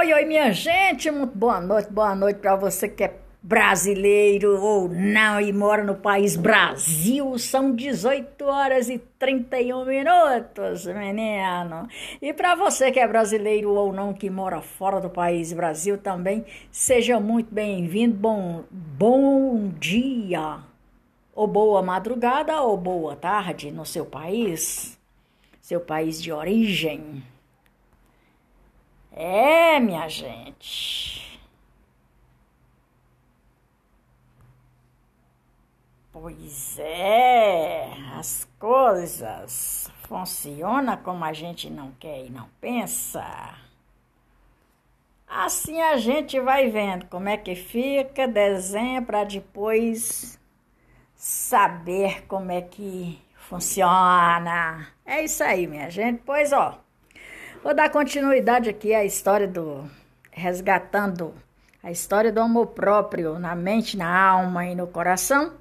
Oi, oi, minha gente, muito boa noite, boa noite para você que é brasileiro ou não e mora no país Brasil. São 18 horas e 31 minutos, menino. E para você que é brasileiro ou não, que mora fora do país Brasil também, seja muito bem-vindo. Bom, bom dia, ou boa madrugada, ou boa tarde no seu país, seu país de origem. É, minha gente. Pois é, as coisas funcionam como a gente não quer e não pensa. Assim a gente vai vendo como é que fica, desenha para depois saber como é que funciona. É isso aí, minha gente. Pois ó, Vou dar continuidade aqui à história do resgatando a história do amor próprio na mente, na alma e no coração.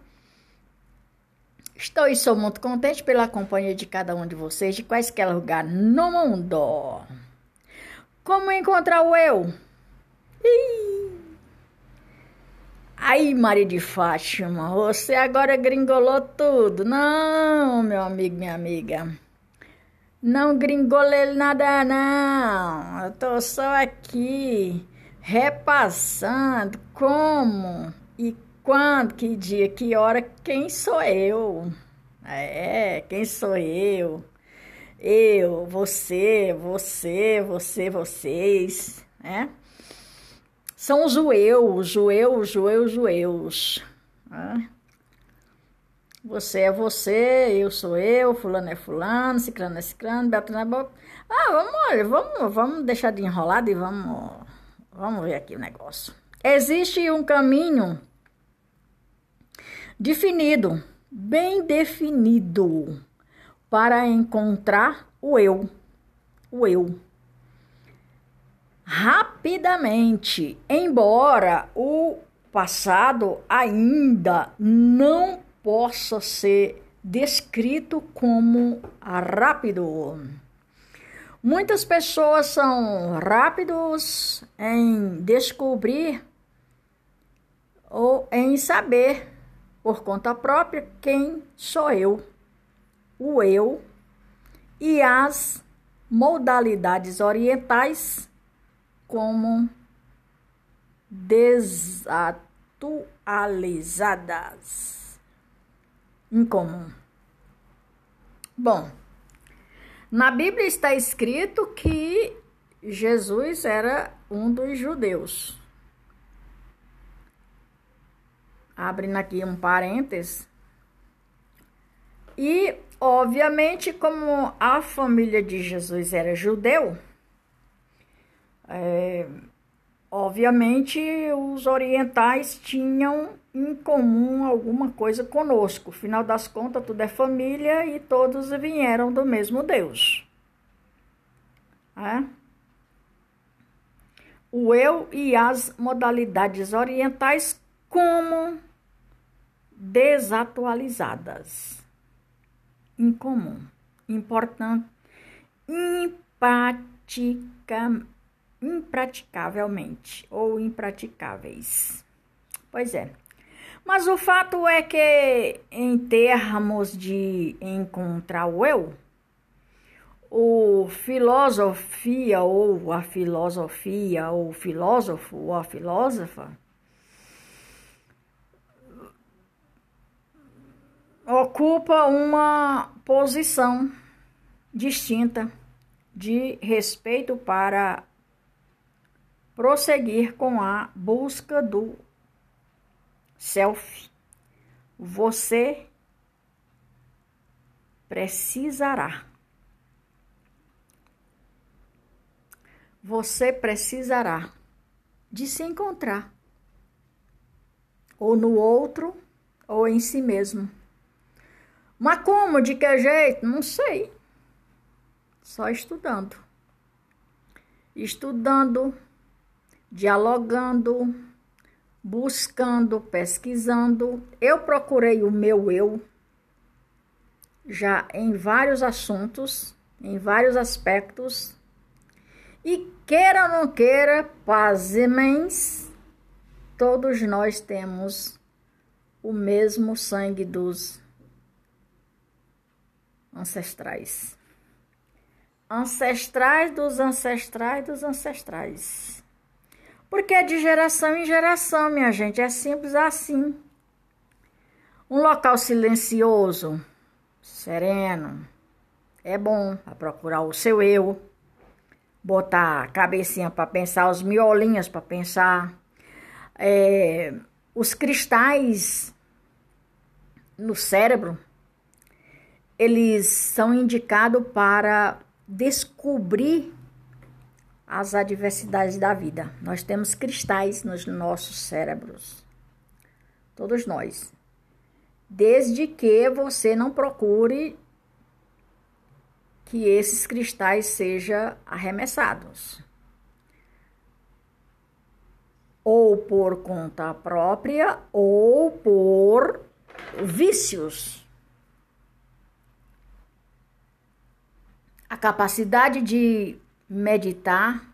Estou e sou muito contente pela companhia de cada um de vocês de quaisquer lugar no mundo. Como encontrar o eu? Ih. Aí, Maria de Fátima, você agora gringolou tudo. Não, meu amigo, minha amiga. Não gringolei nada, não. Eu tô só aqui repassando como e quando, que dia, que hora, quem sou eu. É, quem sou eu? Eu, você, você, você, vocês, né? São os eu, os eu, os eu, os eus. Né? Você é você, eu sou eu, fulano é fulano, ciclano é ciclano, beltrano é bo... Ah, vamos, olha, vamos, vamos deixar de enrolado e vamos, vamos ver aqui o negócio. Existe um caminho definido, bem definido, para encontrar o eu, o eu. Rapidamente, embora o passado ainda não possa ser descrito como rápido. Muitas pessoas são rápidos em descobrir ou em saber por conta própria quem sou eu, o eu e as modalidades orientais como desatualizadas incomum. Bom, na Bíblia está escrito que Jesus era um dos judeus. Abrindo aqui um parênteses. E, obviamente, como a família de Jesus era judeu, é, obviamente os orientais tinham em comum alguma coisa conosco. Final das contas, tudo é família e todos vieram do mesmo Deus. É? O eu e as modalidades orientais como desatualizadas. Incomum, importante, impratica, impraticavelmente ou impraticáveis. Pois é. Mas o fato é que, em termos de encontrar o eu, o filosofia ou a filosofia ou o filósofo ou a filósofa ocupa uma posição distinta de respeito para prosseguir com a busca do self, você precisará. Você precisará de se encontrar, ou no outro, ou em si mesmo. Mas como? De que jeito? Não sei. Só estudando. Estudando, dialogando, buscando, pesquisando. Eu procurei o meu eu já em vários assuntos, em vários aspectos, E queira ou não queira, pasmens, todos nós temos o mesmo sangue dos ancestrais. Ancestrais dos ancestrais dos ancestrais. Porque é de geração em geração, minha gente, é simples assim. Um local silencioso, sereno, é bom para procurar o seu eu, botar a cabecinha para pensar, os miolinhos para pensar, é, os cristais no cérebro, eles são indicados para descobrir as adversidades da vida. Nós temos cristais nos nossos cérebros. Todos nós. Desde que você não procure que esses cristais sejam arremessados. Ou por conta própria ou por vícios. A capacidade de meditar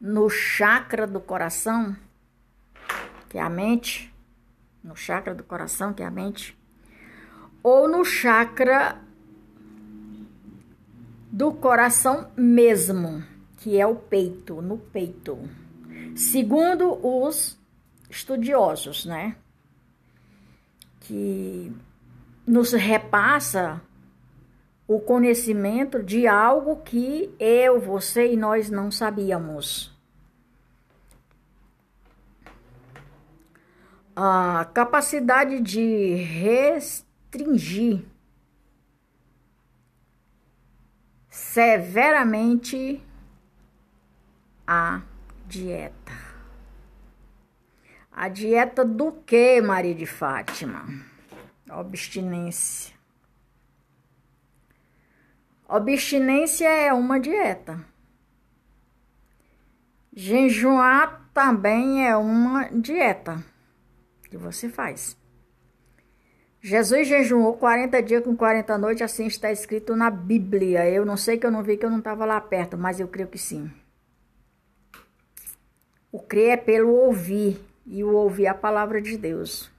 no chakra do coração, que é a mente, no chakra do coração, que é a mente, ou no chakra do coração mesmo, que é o peito, no peito. Segundo os estudiosos, né? Que nos repassa o conhecimento de algo que eu, você e nós não sabíamos. A capacidade de restringir severamente a dieta. A dieta do que, Maria de Fátima? Abstinência. Abstinência é uma dieta. Jejuar também é uma dieta que você faz. Jesus jejuou 40 dias com 40 noites, assim está escrito na Bíblia. Eu não sei que eu não vi que eu não estava lá perto, mas eu creio que sim. O crer é pelo ouvir, e o ouvir a palavra de Deus.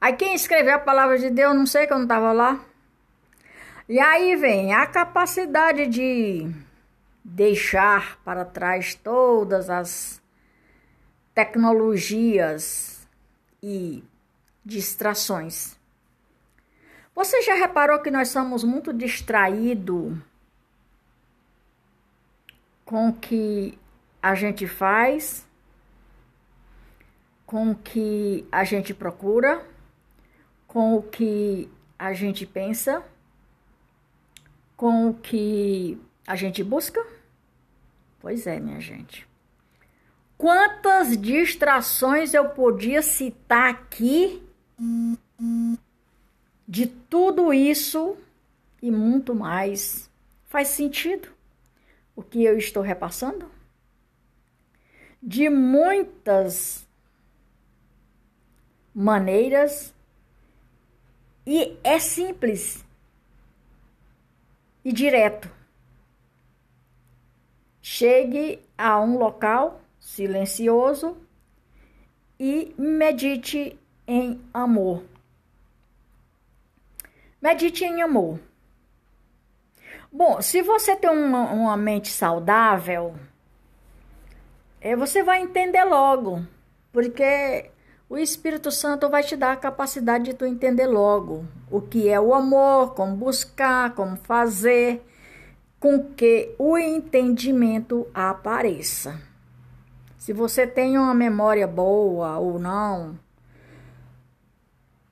Aí quem escreveu a palavra de Deus, não sei que eu não estava lá. E aí vem a capacidade de deixar para trás todas as tecnologias e distrações. Você já reparou que nós somos muito distraídos com o que a gente faz, com o que a gente procura, com o que a gente pensa, com o que a gente busca? Pois é, minha gente. Quantas distrações eu podia citar aqui de tudo isso e muito mais? Faz sentido o que eu estou repassando? De muitas maneiras e é simples e direto. Chegue a um local silencioso e medite em amor. Medite em amor. Bom, se você tem uma, uma mente saudável, é, você vai entender logo, porque o Espírito Santo vai te dar a capacidade de tu entender logo o que é o amor, como buscar, como fazer, com que o entendimento apareça. Se você tem uma memória boa ou não.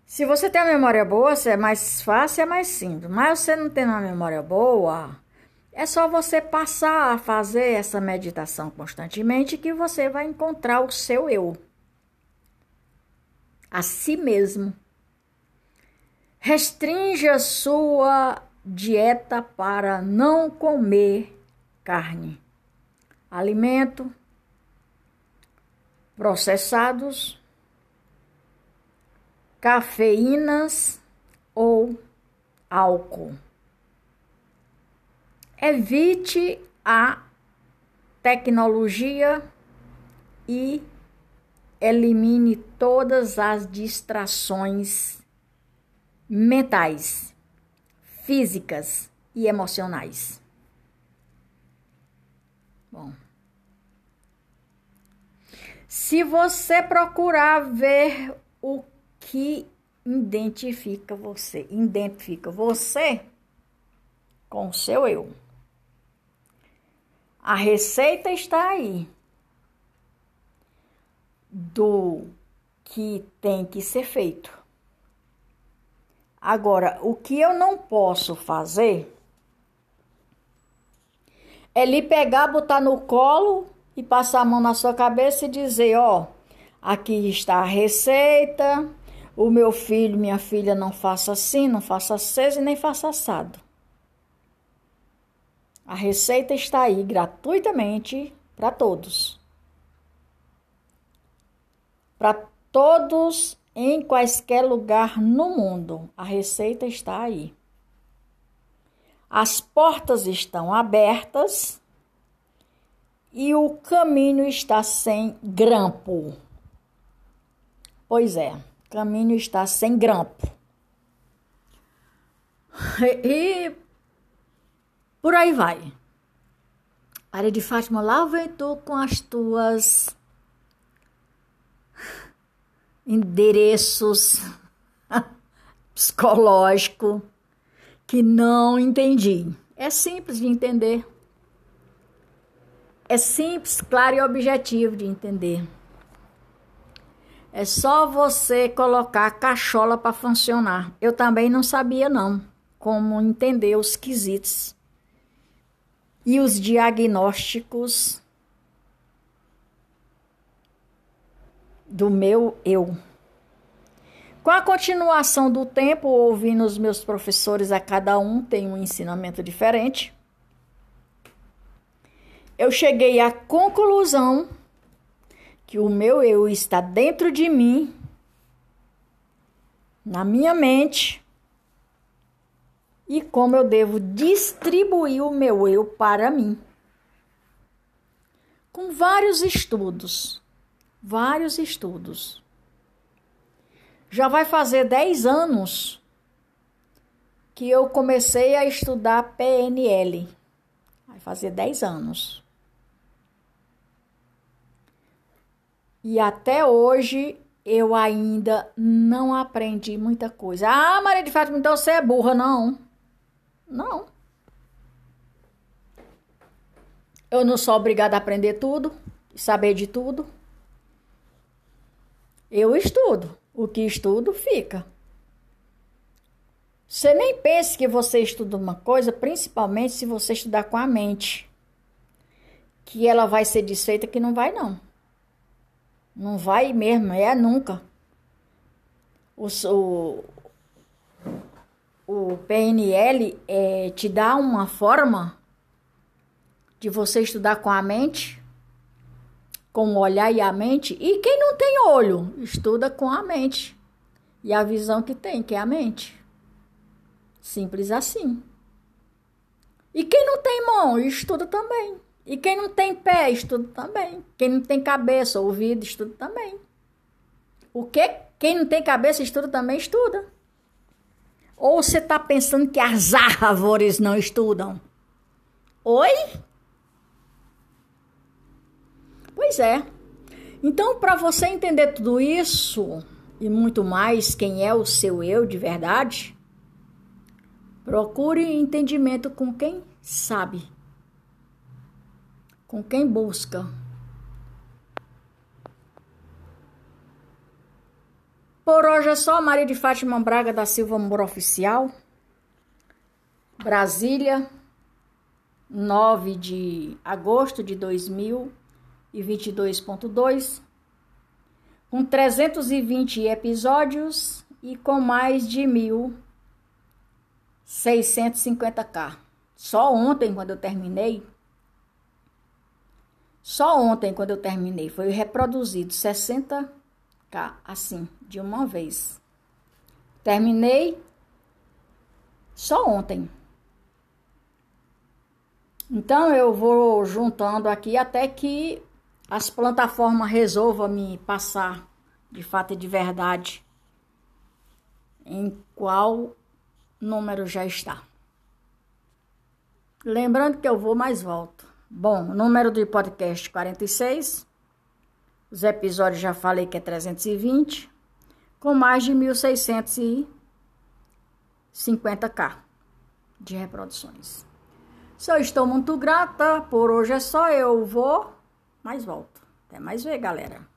Se você tem uma memória boa, é mais fácil, é mais simples. Mas você não tem uma memória boa, é só você passar a fazer essa meditação constantemente que você vai encontrar o seu eu. A si mesmo. Restrinja sua dieta para não comer carne, alimento processados, cafeínas ou álcool. Evite a tecnologia e elimine todas as distrações mentais, físicas e emocionais. Bom. Se você procurar ver o que identifica você, identifica você com o seu eu. A receita está aí do que tem que ser feito. Agora, o que eu não posso fazer é lhe pegar, botar no colo e passar a mão na sua cabeça e dizer: Ó, aqui está a receita. O meu filho, minha filha, não faça assim, não faça aceso e nem faça assado. A receita está aí gratuitamente para todos. Para todos em quaisquer lugar no mundo, a receita está aí. As portas estão abertas e o caminho está sem grampo. Pois é, o caminho está sem grampo. E, por aí vai. Maria de Fátima, lá vem tu com as tuas endereços psicológico que não entendi. É simples de entender. É simples, claro e objetivo de entender. É só você colocar a cachola para funcionar. Eu também não sabia não como entender os quesitos e os diagnósticos do meu eu. Com a continuação do tempo, ouvindo os meus professores, a cada um tem um ensinamento diferente eu cheguei à conclusão que o meu eu está dentro de mim, na minha mente, e como eu devo distribuir o meu eu para mim. Com vários estudos, vários estudos. Já vai fazer 10 anos que eu comecei a estudar PNL. Vai fazer 10 anos. E até hoje eu ainda não aprendi muita coisa. Ah, Maria de Fátima, então você é burra, não. Não. Eu não sou obrigada a aprender tudo, saber de tudo. Eu estudo. O que estudo fica. Você nem pense que você estuda uma coisa, principalmente se você estudar com a mente, que ela vai ser desfeita, que não vai não. Não vai mesmo, é nunca. O, o, o PNL é, te dá uma forma de você estudar com a mente, com o olhar e a mente. E quem não tem olho, estuda com a mente. E a visão que tem, que é a mente. Simples assim. E quem não tem mão, estuda também. E quem não tem pé, estuda também. Quem não tem cabeça, ouvido, estuda também. O que? Quem não tem cabeça, estuda também, estuda. Ou você está pensando que as árvores não estudam? Oi? Pois é. Então, para você entender tudo isso e muito mais, quem é o seu eu de verdade, procure entendimento com quem sabe com quem busca. Por hoje é só Maria de Fátima Braga da Silva Moura Oficial. Brasília, 9 de agosto de 2022.2, com 320 episódios e com mais de 1.650k. Só ontem, quando eu terminei, só ontem, quando eu terminei, foi reproduzido 60k assim, de uma vez. Terminei só ontem. Então eu vou juntando aqui até que as plataformas resolvam me passar de fato e de verdade em qual número já está. Lembrando que eu vou mais volto. Bom, número de podcast 46. Os episódios já falei que é 320, com mais de 1650k de reproduções. Se eu estou muito grata, por hoje é só eu vou, mas volto. Até mais ver, galera.